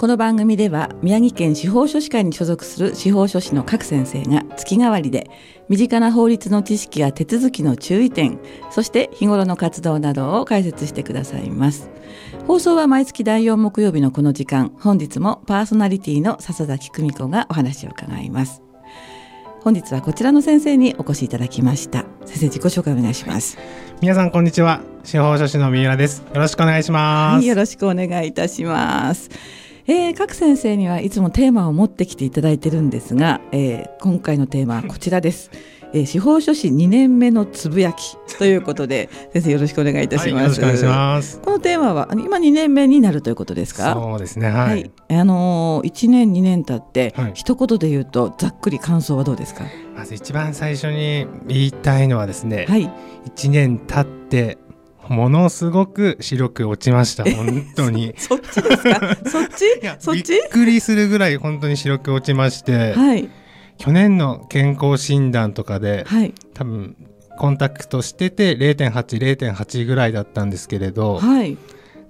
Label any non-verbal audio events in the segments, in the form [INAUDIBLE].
この番組では宮城県司法書士会に所属する司法書士の各先生が月替わりで身近な法律の知識や手続きの注意点そして日頃の活動などを解説してくださいます。放送は毎月第4木曜日のこの時間本日もパーソナリティの笹崎久美子がお話を伺います。本日はこちらの先生にお越しいただきました。先生自己紹介お願いします。皆さんこんにちは。司法書士の三浦です。よろしくお願いします、はい、よろしくお願いいたしますえー、各先生にはいつもテーマを持ってきていただいてるんですが、えー、今回のテーマはこちらです。えー、司法書士2年目のつぶやきということで [LAUGHS] 先生よろしくお願いいたします。はい、ますこのテーマは今2年目になるということですか？そうですね。はい。はい、あのー、1年2年経って、はい、一言で言うとざっくり感想はどうですか？まず一番最初に言いたいのはですね。はい。1年経ってものすごく白く落ちました。本当に。[LAUGHS] そっちですか？[LAUGHS] そっち？そっち？びっくりするぐらい本当に白く落ちまして、はい、去年の健康診断とかで、はい、多分コンタクトしてて0.80.8ぐらいだったんですけれど、はい、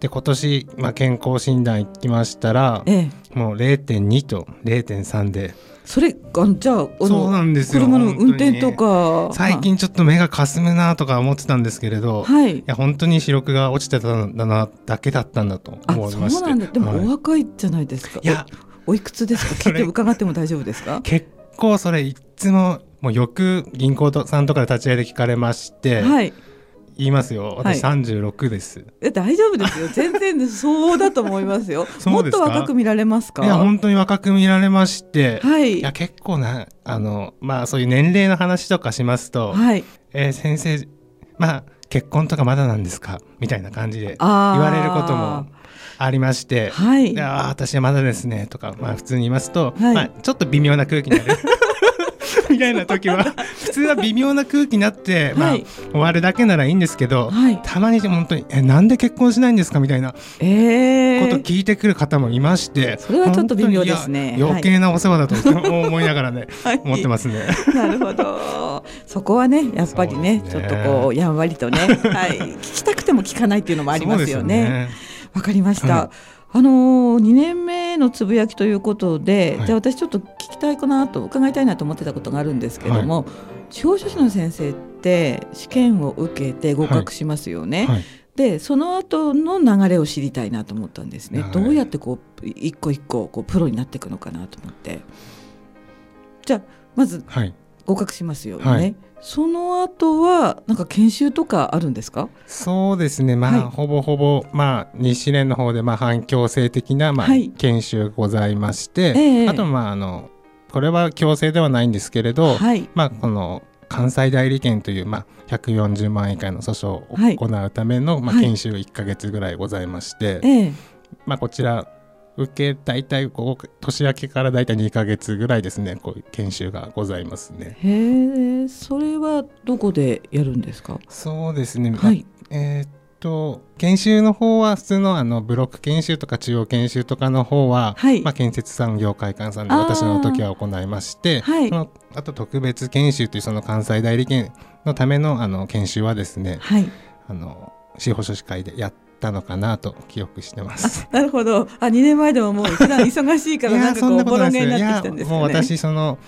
で今年、まあ、健康診断行きましたら、ええ、もう0.2と0.3でそれあじゃあそうなんですよ車の運転とか最近ちょっと目がかすむなとか思ってたんですけれど、はい、いや本当に視力が落ちてたんだなだけだったんだと思いまして。そうなんだ。でもお若いじゃないですか、い、や。おいくつですか？聞いて伺っても大丈夫ですか？結構それいつももうよく銀行さんとかで立ち会いで聞かれまして、はい、言いますよ。私三十六です。え大丈夫ですよ。[LAUGHS] 全然そうだと思いますよ。[LAUGHS] もっと若く見られますか？いや本当に若く見られまして、はい。いや結構なあのまあそういう年齢の話とかしますと、はい。えー、先生まあ結婚とかまだなんですか？みたいな感じで言われることも。ありまして、はい、あ私はまだですねとか、まあ、普通に言いますと、はい、まあ、ちょっと微妙な空気になる [LAUGHS] みたいな時は [LAUGHS] 普通は微妙な空気になって、まあ、終わるだけならいいんですけど、はい、たまに本当に「えなんで結婚しないんですか?」みたいなこと聞いてくる方もいましてそれはちょっと微妙ですね。余計なお世話だと思いながらね、[LAUGHS] はい、思ってますね。なるほど。そこはねやっぱりね、ね、ちょっとこうやんわりとね、はい、聞きたくても聞かないっていうのもありますよね。わ、かりました、はいあのー、2年目のつぶやきということで、はい、じゃあ私ちょっと聞きたいかなと伺いたいなと思ってたことがあるんですけども、はい、司法書士の先生って試験を受けて合格しますよね。はい、でその後の流れを知りたいなと思ったんですね。どうやってこう一個一個こうプロになっていくのかなと思って。じゃあまず合格しますよね。その後はなんか研修とかあるんですか？そうですね。まあ、はい、ほぼほぼまあ日蓮の方でまあ反強制的なまあ、研修がございまして、えー、あとまああのこれは強制ではないんですけれど、はい、まあこの関西代理店という、まあ、140万円以下の訴訟を行うための、まあ、研修1か月ぐらいございまして、えー、まあ、こちら受け大体こう年明けから大体2か月ぐらいですね。こう研修がございますね。へえそれはどこでやるんですか？そうですね、はい、えー、っと研修の方は普通のあのブロック研修とか中央研修とかの方は、はい、まあ、建設産業会館さんで私の時は行いまして、はい、そのあと特別研修というその関西代理店のためのあの研修はですね、はい、あの司法書士会でやってたのかなと記憶してます。なるほど。あ、2年前でももう普段忙しいからなんかこうボロゲになってきたんですね。もう私その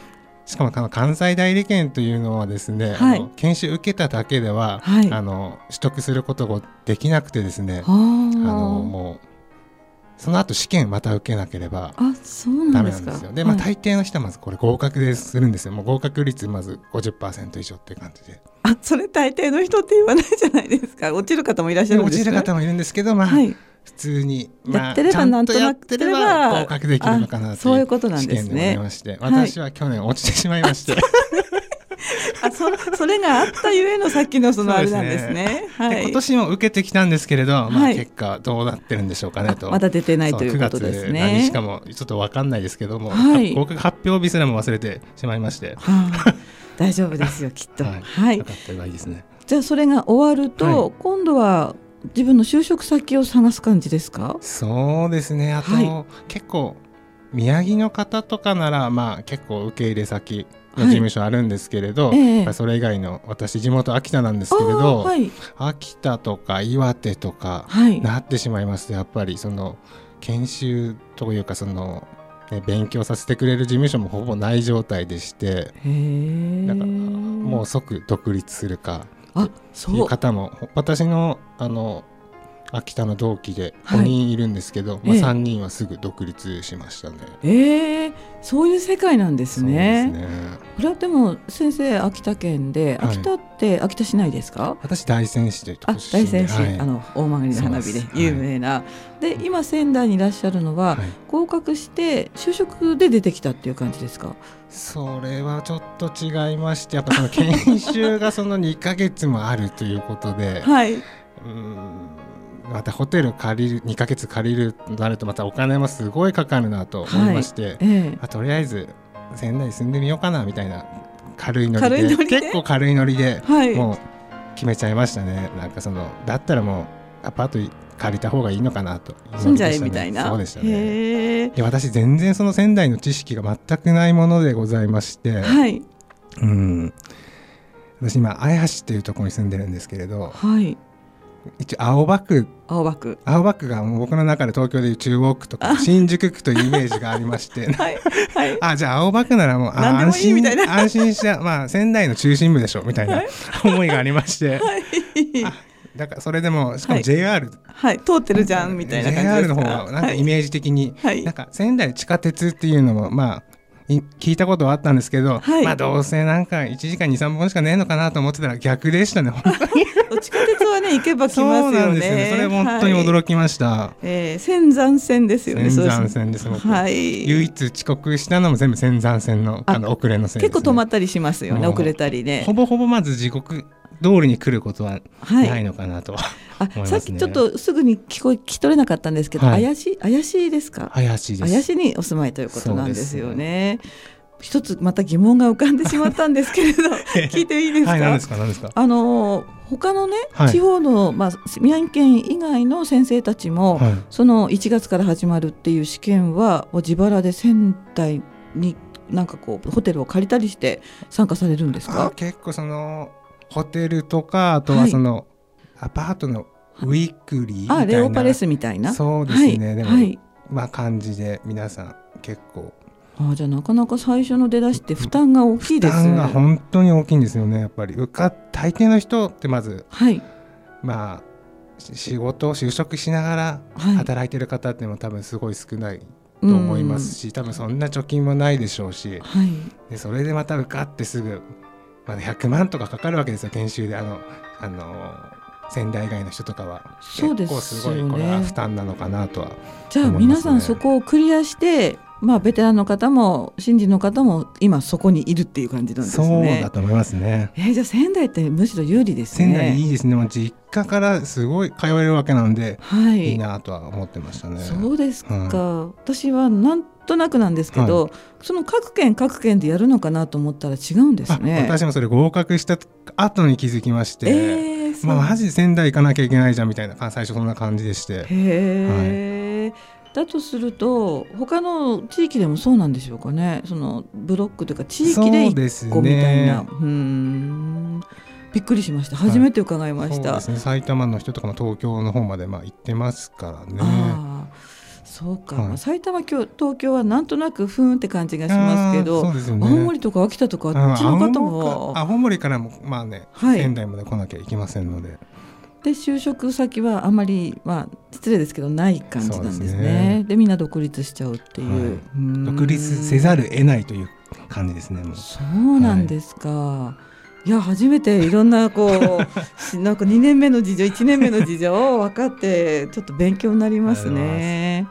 しかも関西代理店というのはですね、はい、研修受けただけでは、はい、あの取得することができなくてですね、あのもうその後試験また受けなければダメなんですよ。で、まあ、大抵の人はまずこれ合格でするんですよ。もう合格率まず50%以上っていう感じで。あ、それ大抵の人って言わないじゃないですか。[LAUGHS] 落ちる方もいらっしゃるんです落ちる方もいるんですけど、まあ、はい、普通に、まあ、やってればなんとなくやってれば合格できるのかなそういうことなんですね。私は去年落ちてしまいまして。[LAUGHS] あそそれがあったゆえのさっきのそのあれなんですね。ねはい、今年も受けてきたんですけれど、まあ、結果どうなってるんでしょうかねと。まだ出てないということですね。何日かもちょっと分かんないですけども、はい、合格発表日すらも忘れてしまいまして。はあ大丈夫ですよ [LAUGHS] きっと。はい。はい、よかったがいいですね。じゃあそれが終わると、はい、今度は自分の就職先を探す感じですか？そうですねあと、はい、結構宮城の方とかならまあ結構受け入れ先の事務所あるんですけれど、はいえー、それ以外の私地元秋田なんですけれど、はい、秋田とか岩手とかなってしまいます。とやっぱりその研修というかその、ね、勉強させてくれる事務所もほぼない状態でしてだからもう即独立するかっていう。方も私のあの秋田の同期で5人いるんですけど、はい、まあ、3人はすぐ独立しましたね。えー、えー、そういう世界なんですね。すね。これはでも先生秋田県で、秋田って秋田市内ですか？私大仙市というところ大仙市、はい、あの大曲の花火で有名な。はい、で今仙台にいらっしゃるのは、合格して就職で出てきたっていう感じですか？それはちょっと違いましてやっぱその研修がその2か月もあるということで、[LAUGHS] はい、うんまたホテル借りる2か月借りるとなるとまたお金もすごいかかるなと思いまして、はい。ええ、まあ、とりあえず仙台に住んでみようかなみたいな軽いノリで結構軽いノリで、もう決めちゃいましたね。なんかそのだったらもうアパート借りた方がいいのかなと、ね、住んじゃえみたいな？そうでしたね。で私全然その仙台の知識が全くないものでございまして、はい、うん。私今綾橋っていうところに住んでるんですけれど、はい、一応青葉区青葉区青葉区が僕の中で東京でいう中央区とか新宿区というイメージがありまして。[LAUGHS] はい、はい、あじゃあ青葉区ならもう安心安心したまあ仙台の中心部でしょみたいな思いがありまして、はい、だからそれでもしかも JR、はい、通ってるじゃんみたいな感じ JR の方がなんかイメージ的に、はい、なんか仙台地下鉄っていうのもまあ聞いたことはあったんですけど、はい、まあどうせなんか1時間23本しかねえのかなと思ってたら逆でしたね [LAUGHS] 本当に。地下鉄はね行けば来ますよね。そね。それ本当に驚きました、はい、えー、仙山線ですよね仙山線ですはい、唯一遅刻したのも全部仙山線のあの遅れの線、ね、結構止まったりしますよね遅れたりね。ほぼほぼまず時刻通りに来ることはないのかなと、はい、あさっきちょっとすぐに聞こ聞き取れなかったんですけど、はい、怪しい怪しいですか？怪しいです。怪しいにお住まいということなんですよね。一つまた疑問が浮かんでしまったんですけれど [LAUGHS] 聞いていいですか？はい、何ですか？何ですか？あの他のね、はい、地方のまあ宮城県以外の先生たちも、はい、その1月から始まるっていう試験は自腹で仙台になんかこうホテルを借りたりして参加されるんですか？結構そのホテルとかあとはその、アパートのウィークリーみたいな。あレオパレスみたいな？そうですね。でも、まあ感じで皆さん結構。あじゃあなかなか最初の出だしって負担が大きいですね。負担が本当に大きいんですよねやっぱり。受か大抵の人ってまず、はい、まあ仕事就職しながら働いてる方っても多分すごい少ないと思いますし、多分そんな貯金もないでしょうし、はい、でそれでまた受かってすぐ、まあ、100万とかかかるわけですよ研修であのあの仙台以外の人とかはそうです、ね、結構すごいこれは負担なのかなとは、ね、じゃあ皆さんそこをクリアしてまあ、ベテランの方も新人の方も今そこにいるっていう感じなんですね。そうだと思いますね。えー、じゃあ仙台ってむしろ有利ですね。仙台いいですね。もう実家からすごい通えるわけなんで、はい、いいなとは思ってましたね。そうですか。はい、私はなんとなくなんですけど、はい、その各県各県でやるのかなと思ったら違うんですね。私もそれ合格した後に気づきまして、えー、まあマジ仙台行かなきゃいけないじゃんみたいな最初そんな感じでして。へえ。はいだとすると他の地域でもそうなんでしょうかね。そのブロックというか地域で1個みたいな。う、ね、ん。びっくりしました。初めて伺いました、はいね、埼玉の人とかも東京の方までまあ行ってますからねそうか、はい、埼玉東京はなんとなくふんって感じがしますけど、ね、青森とか秋田とかあっちの方も青森からもまあね、はい、仙台まで来なきゃいけませんので。で就職先はあまり、まあ、失礼ですけどない感じなんですね。で、ね、みんな独立しちゃうっていう、はい、独立せざる得ないという感じですね。そうなんですか。はい、いや初めていろんなこう [LAUGHS] なんか2年目の事情1年目の事情を分かってちょっと勉強になりますね。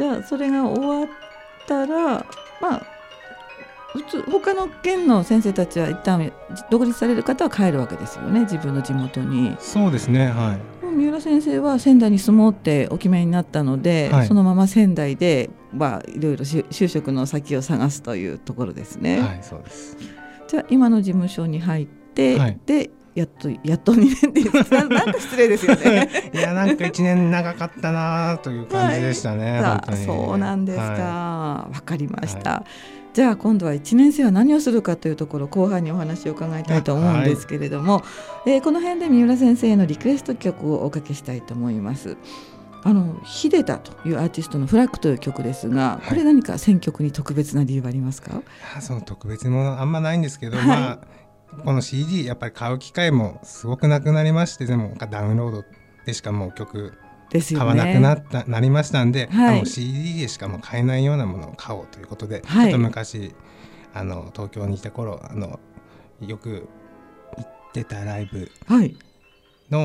じゃあそれが終わったらまあ普通他の県の先生たちは一旦独立される方は帰るわけですよね自分の地元に。そうですねはい。三浦先生は仙台に住もうってお決めになったので、はい、そのまま仙台で、まあ、いろいろ就職の先を探すというところですね。はい、そうです。じゃあ今の事務所に入って、はい、でやっとやっと2年って [LAUGHS] なんか失礼ですよね。[LAUGHS] いやなんか1年長かったなという感じでしたね、[LAUGHS] はい、そうなんですか。わ、はい、かりました、はい、じゃあ今度は1年生は何をするかというところ後半にお話を伺いたいと思うんですけれども、はい、えー、この辺で三浦先生のリクエスト曲をおかけしたいと思います。あのヒデタというアーティストのフラッグという曲ですが、これ何か選曲に特別な理由はありますか？その特別もあんまないんですけど、はい、まあこの CD やっぱり買う機会もすごくなくなりましてでもダウンロードでしかもう曲買わなくなった、ね、なりましたんで、はい、あの CD でしかも買えないようなものを買おうということで、はい、ちょっと昔あの東京にいた頃あのよく行ってたライブのはい、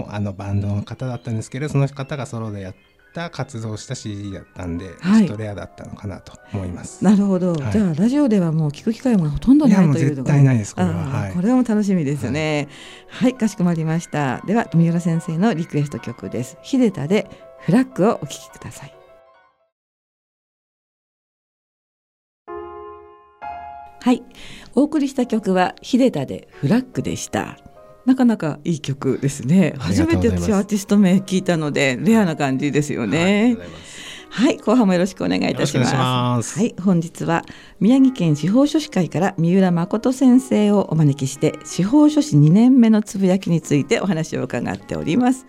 あのバンドの方だったんですけどその方がソロでやった活動した CD だったんで、はい、ちょっとレアだったのかなと思います。なるほど、はい、じゃあラジオではもう聞く機会もほとんどないという絶対ないですこれは、はい、これはも楽しみですね、はい、かしこまりました。では三浦先生のリクエスト曲です。秀田でフラッグをお聴きください。はい。お送りした曲は秀田でフラッグでしたなかなかいい曲ですね。初めて私アーティスト名聞いたのでレアな感じですよね。はい、後半もよろしくお願いいたしますはい、本日は宮城県司法書士会から三浦誠先生をお招きして司法書士2年目のつぶやきについてお話を伺っております。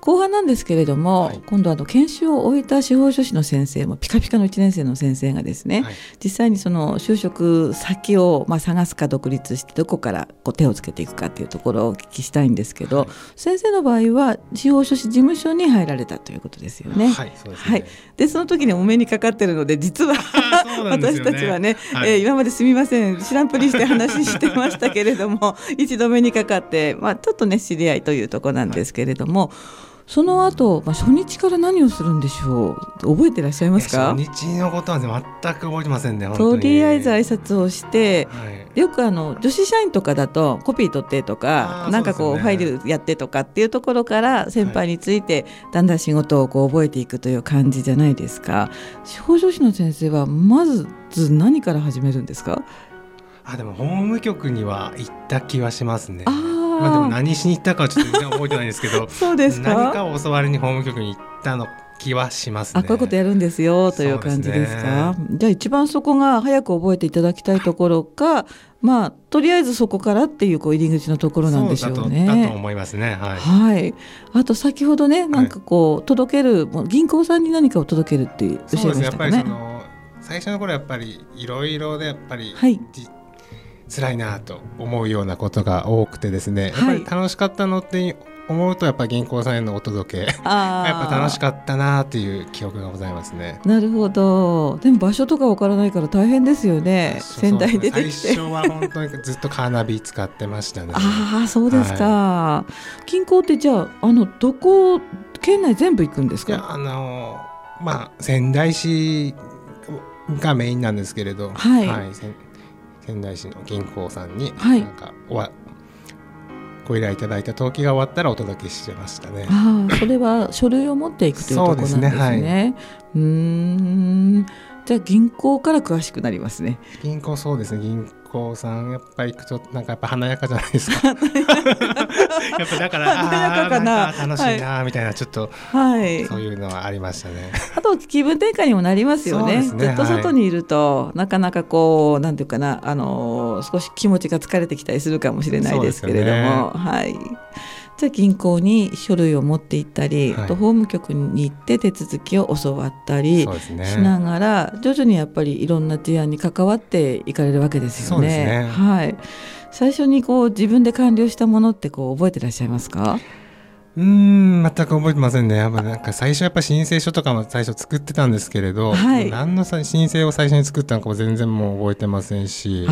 後半なんですけれども、はい、今度あの研修を終えた司法書士の先生もピカピカの1年生の先生がですね、はい、実際にその就職先をまあ探すか独立してどこからこう手をつけていくかっていうところをお聞きしたいんですけど、はい、先生の場合は司法書士事務所に入られたということですよね。はい、そうです、ね、その時にお目にかかってるので実は [LAUGHS] ね、私たちはね、はい、えー、今まですみません。知らんぷりして話してましたけれども [LAUGHS] 一度目にかかって、まあ、ちょっとね知り合いというところなんですけれども。その後、まあ、初日から何をするんでしょう？覚えていらっしゃいますか？初日のことは、全く覚えてませんねとりあえず挨拶をして、はい、よくあの女子社員とかだとコピー取ってとかなんかこう、ね、ファイルやってとかっていうところから先輩についてだんだん仕事をこう覚えていくという感じじゃないですか？司法書士の先生はまず何から始めるんですか？あでも法務局には行った気はしますね。あまあでも何しに行ったかはちょっと全然覚えてないんですけど [LAUGHS] そうですか？何かを教わりに法務局に行ったの気はします、ね、あこういうことやるんですよという感じですか、ね、じゃあ一番そこが早く覚えていただきたいところかまあとりあえずそこからっていうこう入り口のところなんでしょうね。だと思いますね。はい。はい、あと先ほどねなんかこう届ける、はい、銀行さんに何かを届けるっておっしゃいましたかね？最初の頃やっぱりいろいろでやっぱり、はい、辛いなと思うようなことが多くてですね、やっぱり楽しかったのって思うとやっぱ銀行さんへのお届け。[LAUGHS] やっぱ楽しかったなっていう記憶がございますね。なるほど。でも場所とかわからないから大変ですよね。仙台出てきて。最初は本当にずっとカーナビ使ってましたね。[LAUGHS] ああそうですか、はい、銀行ってじゃああのどこ県内全部行くんですか？あのまあ仙台市がメインなんですけれど、はい、はい仙台市の銀行さんに、はい、なんかおわご依頼いただいた登記が終わったらお届けしてましたね。ああ、それは書類を持っていくというところなんですね。うすねはい、うんじゃあ銀行から詳しくなりますね。銀行そうですね。銀行さんやっぱり行くとなんかやっぱ華やかじゃないですか。[LAUGHS] [LAUGHS] やっぱだから華やかかな楽しいなみたいな、ちょっと、はい、そういうのはありましたね。あと気分転換にもなりますよね。ねずっと外にいると、はい、なかなかこうなんていうかなあの少し気持ちが疲れてきたりするかもしれないですけれども、ね、はい。じゃあ銀行に書類を持って行ったり、はい、と法務局に行って手続きを教わったりしながら、ね、徐々にやっぱりいろんな事案に関わっていかれるわけですよね。ね。はい、最初にこう自分で完了したものってこう覚えてらっしゃいますか？うん全く覚えてませんね。やっぱなんか最初やっぱ申請書とかも最初作ってたんですけれど、はい、何の申請を最初に作ったのかも全然もう覚えてませんし。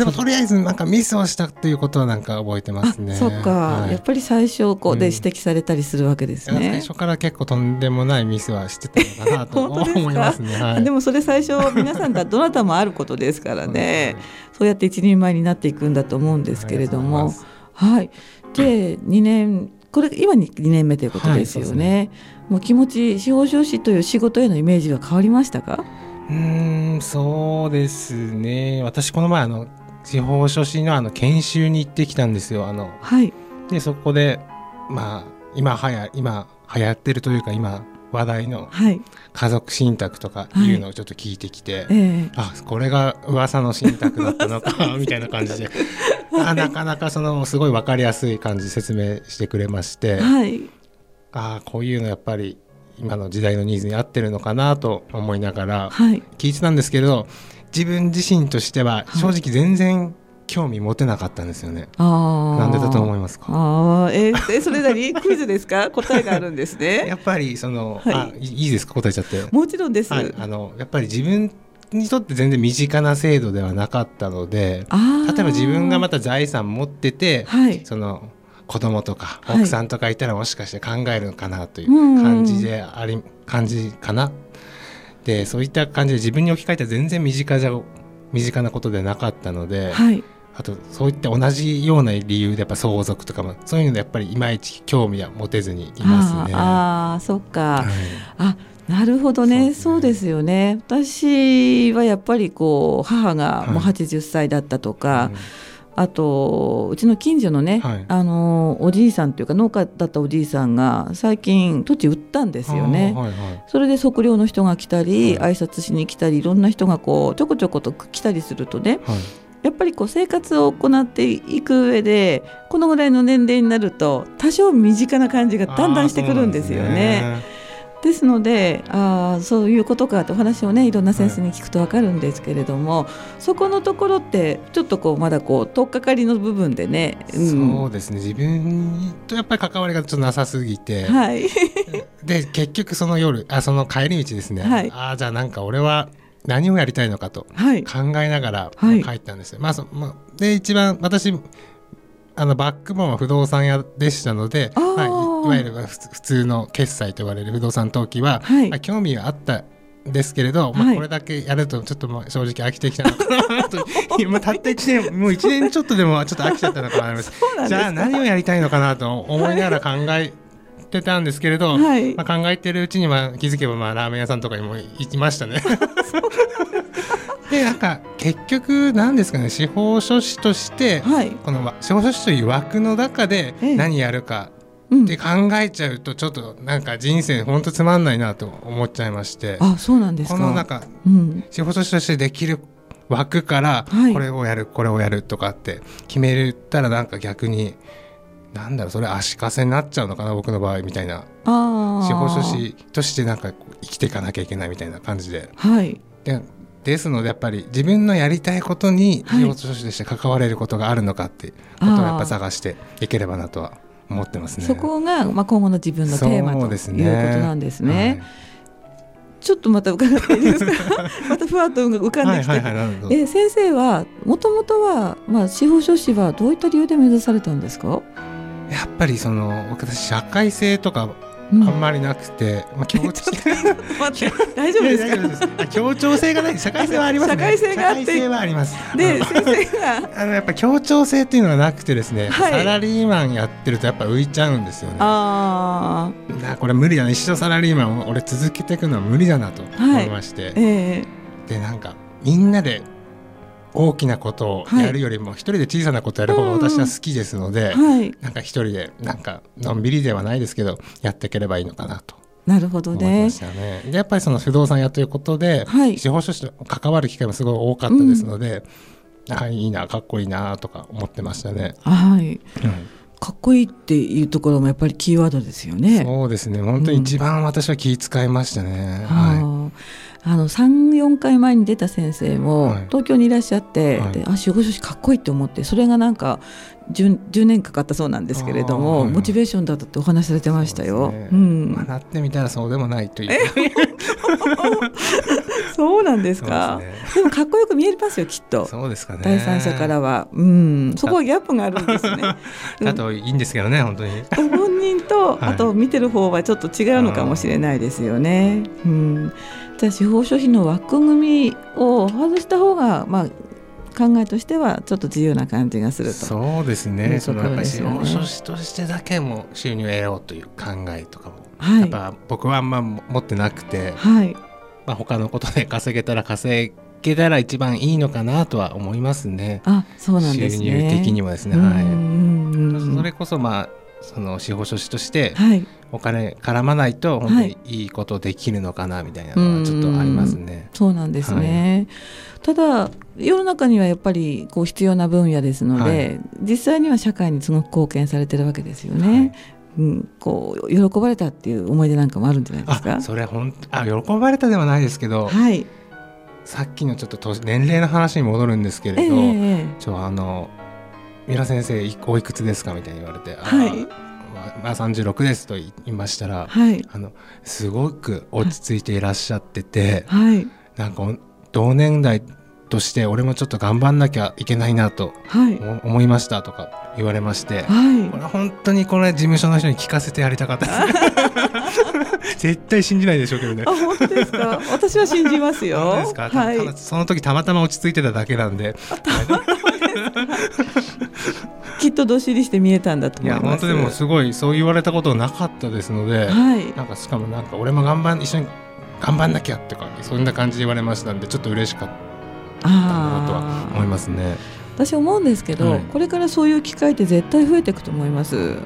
でもとりあえずなんかミスをしたっていうことはなんか覚えてますね。そっか、はい、やっぱり最初こうで指摘されたりするわけですね。うん、最初から結構とんでもないミスはしてたのかなと思いますね。はい、でもそれ最初皆さんがどなたもあることですからね。[LAUGHS] そうやって一人前になっていくんだと思うんですけれども、はい。で2年これ今に2年目ということですよね。はい、ねもう気持ち司法書士という仕事へのイメージは変わりましたか？うんそうですね。私この前あの司法書士のあの研修に行ってきたんですよ。あのはい、でそこでまあ今はや今流行ってるというか今話題の家族信託とかいうのをちょっと聞いてきて、はい、あこれが噂の信託だったのか [LAUGHS] みたいな感じで、あなかなかそのすごい分かりやすい感じ説明してくれまして、はい、あこういうのやっぱり今の時代のニーズに合ってるのかなと思いながら聞いてたんですけれど、自分自身としては正直全然興味持てなかったんですよね。あなんでだと思いますか？あえー、それなり？[LAUGHS] クイズですか？答えがあるんですね。やっぱりその、はい、あいいですか？答えちゃって。もちろんです。はい、あのやっぱり自分にとって全然身近な制度ではなかったので、例えば自分がまた財産持ってて、はい、その子供とか奥さんとかいたらもしかして考えるのかなという感じであり、感じかな。でそういった感じで自分に置き換えたら全然身近じゃ身近なことでなかったので。はい。あとそういった同じような理由でやっぱ相続とかもそういうのでやっぱりいまいち興味は持てずにいますね。ああそっか、はい、あなるほどね。そうですよね。私はやっぱりこう母がもう80歳だったとか、はいうんあとうちの近所のね、はい、あのおじいさんというか農家だったおじいさんが最近土地売ったんですよね、はいはい、それで測量の人が来たり、はい、挨拶しに来たりいろんな人がこうちょこちょこと来たりするとね、はい。やっぱりこう生活を行っていく上でこのぐらいの年齢になると多少身近な感じがだんだんしてくるんですよね。ですのであそういうことかってお話をねいろんな先生に聞くと分かるんですけれども、はい、そこのところってちょっとこうまだこう取っかかりの部分でね、うん、そうですね。自分とやっぱり関わりがちょっとなさすぎて、はい、[LAUGHS] で結局その夜あその帰り道ですね、はい、あじゃあなんか俺は何をやりたいのかと考えながら帰ったんですよ。はい、まあそまあ、で一番私あのバックボーンは不動産屋でしたので、まあ、いわゆる普通の決済と呼ばれる不動産登記は、はい、まあ、興味があったんですけれど、まあ、これだけやるとちょっともう正直飽きてきたのかなと今 [LAUGHS] たった1年もう1年ちょっとでもちょっと飽きちゃったのかなじゃあ何をやりたいのかなと思いながら考えってたんですけれど、はい、まあ、考えてるうちには気づけばまあラーメン屋さんとかにも行きましたね。[LAUGHS] でなんか結局なんですかね司法書士として、はい、この司法書士という枠の中で何やるかって考えちゃうとちょっとなんか人生本当つまんないなと思っちゃいまして。あそうなんですこのなんか、うん、司法書士としてできる枠からこれをやる、はい、これをやるとかって決めたらなんか逆になんだろうそれ足かせになっちゃうのかな僕の場合みたいな。司法書士としてなんか生きていかなきゃいけないみたいな感じで。はい、でですのでやっぱり自分のやりたいことに司法書士として関われることがあるのかってことをやっぱ探していければなとは思ってますね。そこが、まあ、今後の自分のテーマということなんですね。ちょっとまた伺っていいですか？[LAUGHS] またふわっと浮かんできて、はいはいはい、え先生はもともとは、まあ、司法書士はどういった理由で目指されたんですか？やっぱりその私社会性とかあんまりなくて、まあ協調大丈夫ですか？協調性がない。社会性はあります、ね、社会性があって。はあります。で先生が。あのやっぱ協調性っていうのがなくてですね、はい、サラリーマンやってるとやっぱ浮いちゃうんですよね。ああこれ無理だな。一生サラリーマンを俺続けていくのは無理だなと思いまして、はい、えー、でなんかみんなで大きなことをやるよりも一人で小さなことやる方が私は好きですので、はい、なんか一人でなんかのんびりではないですけどやっていければいいのかなと。なるほどね。ねでやっぱりその不動産屋ということで、はい、司法書士と関わる機会もすごい多かったですので、うん、あいいなかっこいいなとか思ってましたね。はい、うんかっこいいっていうところもやっぱりキーワードですよね。そうですね。本当に一番私は気遣いましたね。うん、はい。あの34回前に出た先生も東京にいらっしゃって、はい、であ司法書士かっこいいって思ってそれがなんか 10, 10, 年かかったそうなんですけれども、モチベーションだったってお話されてましたよ。うね、うんまあ、なってみたらそうでもないという。そうなんですか？で、ね,、もかっこよく見えますよきっと。そうですかね。第三者からは、うん、そこはギャップがあるんですね。[LAUGHS] あといいんですけどね本当に。ご本人と、あと見てる方はちょっと違うのかもしれないですよね。うん。じゃあ司法書士の枠組みを外した方がまあ考えとしてはちょっと自由な感じがすると。そうですね。そのやっぱり司法書士としてだけも収入を得ようという考えとかも、はい、やっぱ僕はあんま持ってなくて、はい。まあ、他のことで稼げたら稼けたら一番いいのかなとは思いますね。あそうなんですね。収入的にもですね。はい、それこそまあその司法書士としてお金絡まないと本当にいいことできるのかなみたいなのはちょっとありますね。はい、そうなんですね、はい、ただ世の中にはやっぱりこう必要な分野ですので、はい、実際には社会にすごく貢献されてるわけですよね。うん、こう喜ばれたっていう思い出なんかもあるんじゃないですか？それ本あ喜ばれたではないですけど、はい、さっきのちょっと年齢の話に戻るんですけれど、えー、ちょあの三浦先生おいくつですか？みたいに言われて、はい、まあ、36ですと言いましたら、はい、あのすごく落ち着いていらっしゃってて、はい、なんか同年代として俺もちょっと頑張んなきゃいけないなと思いましたとか言われまして、はい、これ本当にこれ事務所の人に聞かせてやりたかったです。[LAUGHS] 絶対信じないでしょうけどね。あ本当ですか？私は信じますよ。ですか、はい、その時たまたま落ち着いてただけなんできっとどっしりして見えたんだと思います。いや本当でもすごいそう言われたことなかったですので、はい、なんかしかもなんか俺も頑張ん一緒に頑張んなきゃってかそんな感じで言われましたんでちょっと嬉しかったなとは思いますね。私思うんですけど、はい、これからそういう機会って絶対増えていくと思います。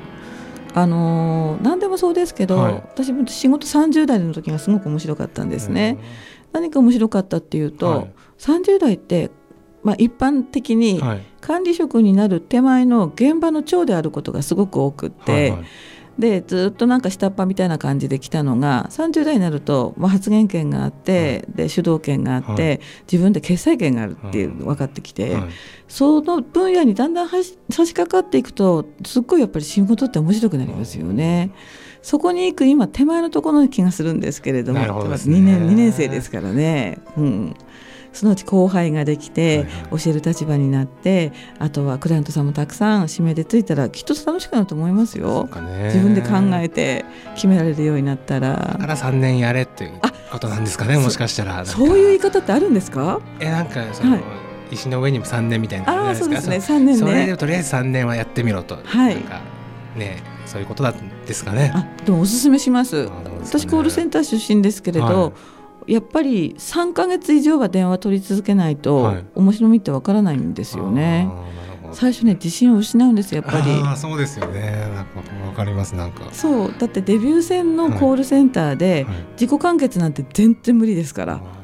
あの何でもそうですけど、はい、私も仕事30代の時がすごく面白かったんですね。何か面白かったっていうと、はい、30代って、まあ、一般的に管理職になる手前の現場の長であることがすごく多くって。はいはい。でずっとなんか下っ端みたいな感じで来たのが30代になると、まあ、発言権があって、はい、で主導権があって、はい、自分で決裁権があるっていう、分かってきて、はい、その分野にだんだん差し掛かっていくとすっごいやっぱり仕事って面白くなりますよね。そこに行く今手前のところの気がするんですけれどもど、ね、2, 年2年生ですからね。うんそのうち後輩ができて、教える立場になってあとはクライアントさんもたくさん指名でついたらきっと楽しくなると思いますよ。自分で考えて決められるようになったら。だから3年やれっていうことなんですかねもしかしたらそういう言い方ってあるんですか？えなんかその、はい。石の上にも3年みたいなあそうですね。3年ね。それでとりあえず3年はやってみろと、はい、なんかねそういうことなんですかね。あでもおすすめします、ね、私コールセンター出身ですけれど、はいやっぱり3か月以上は電話取り続けないと、はい、面白みってわからないんですよね。最初ね自信を失うんです。やっぱり。あそうですよね。なんかわかりますなんか。そう。だってデビュー戦のコールセンターで自己完結なんて全然無理ですから、はい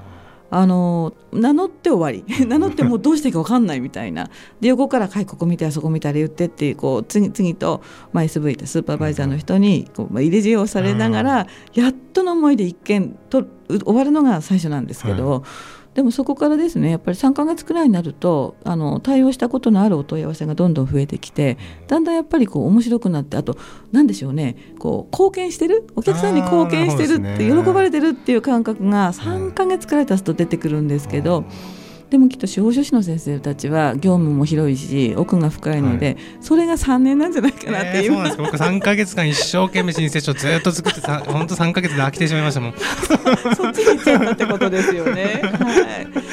あの名乗って終わり。名乗ってもうどうしていいか分かんないみたいな。[LAUGHS] で横から「はいここ見てあそこ見たら言って」ってこう次々と、まあ、SV でスーパーバイザーの人にこう、まあ、入れ知恵をされながら、やっとの思いで一件と終わるのが最初なんですけど。はいでもそこからですねやっぱり3か月くらいになるとあの対応したことのあるお問い合わせがどんどん増えてきてだんだんやっぱりこう面白くなってあと何でしょうねこう貢献してる？お客さんに貢献してるって喜ばれてるっていう感覚が3か月くらい経つと出てくるんですけど。でもきっと司法書士の先生たちは業務も広いし奥が深いので、はい、それが3年なんじゃないかなっていう、えー、そうなんです僕3か月間一生懸命申請書ずっと作ってさ本当3か月で飽きてしまいましたもん。[LAUGHS] そっちに行っちゃったってことですよね、はい、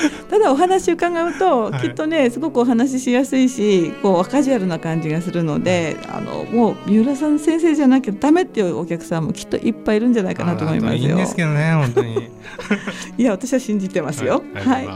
[LAUGHS] ただお話伺うと、はい、きっとねすごくお話ししやすいしこうカジュアルな感じがするので、あのもう三浦さん先生じゃなきゃダメっていうお客さんもきっといっぱいいるんじゃないかなと思いますよ。いいんですけどね本当に。[LAUGHS] いや私は信じてますよ。はい、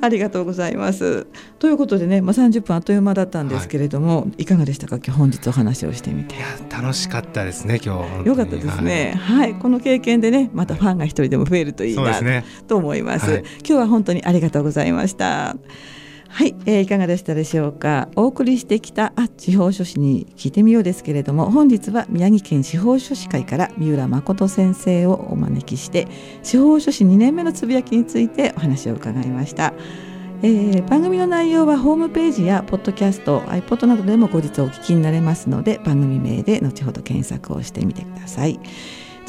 ありがとうございます。ということでね、まあ、30分あっという間だったんですけれども、はい、いかがでしたか？今日本日お話をしてみて。楽しかったですね今日。よかったですね、はい、はい、この経験でねまたファンが一人でも増えるといいな、ね、と思います、はい、今日は本当にありがとうございました。はい、えー、いかがでしたでしょうかお送りしてきたあ地方書士に聞いてみようですけれども本日は宮城県司法書士会から三浦誠先生をお招きして司法書士2年目のつぶやきについてお話を伺いました。えー、番組の内容はホームページやポッドキャスト iPod などでも後日お聞きになれますので番組名で後ほど検索をしてみてください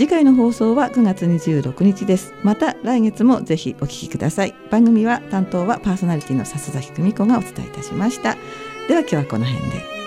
次回の放送は9月26日です。また来月もぜひお聞きください。番組は担当はパーソナリティの笹崎久美子がお伝えいたしました。では今日はこの辺で。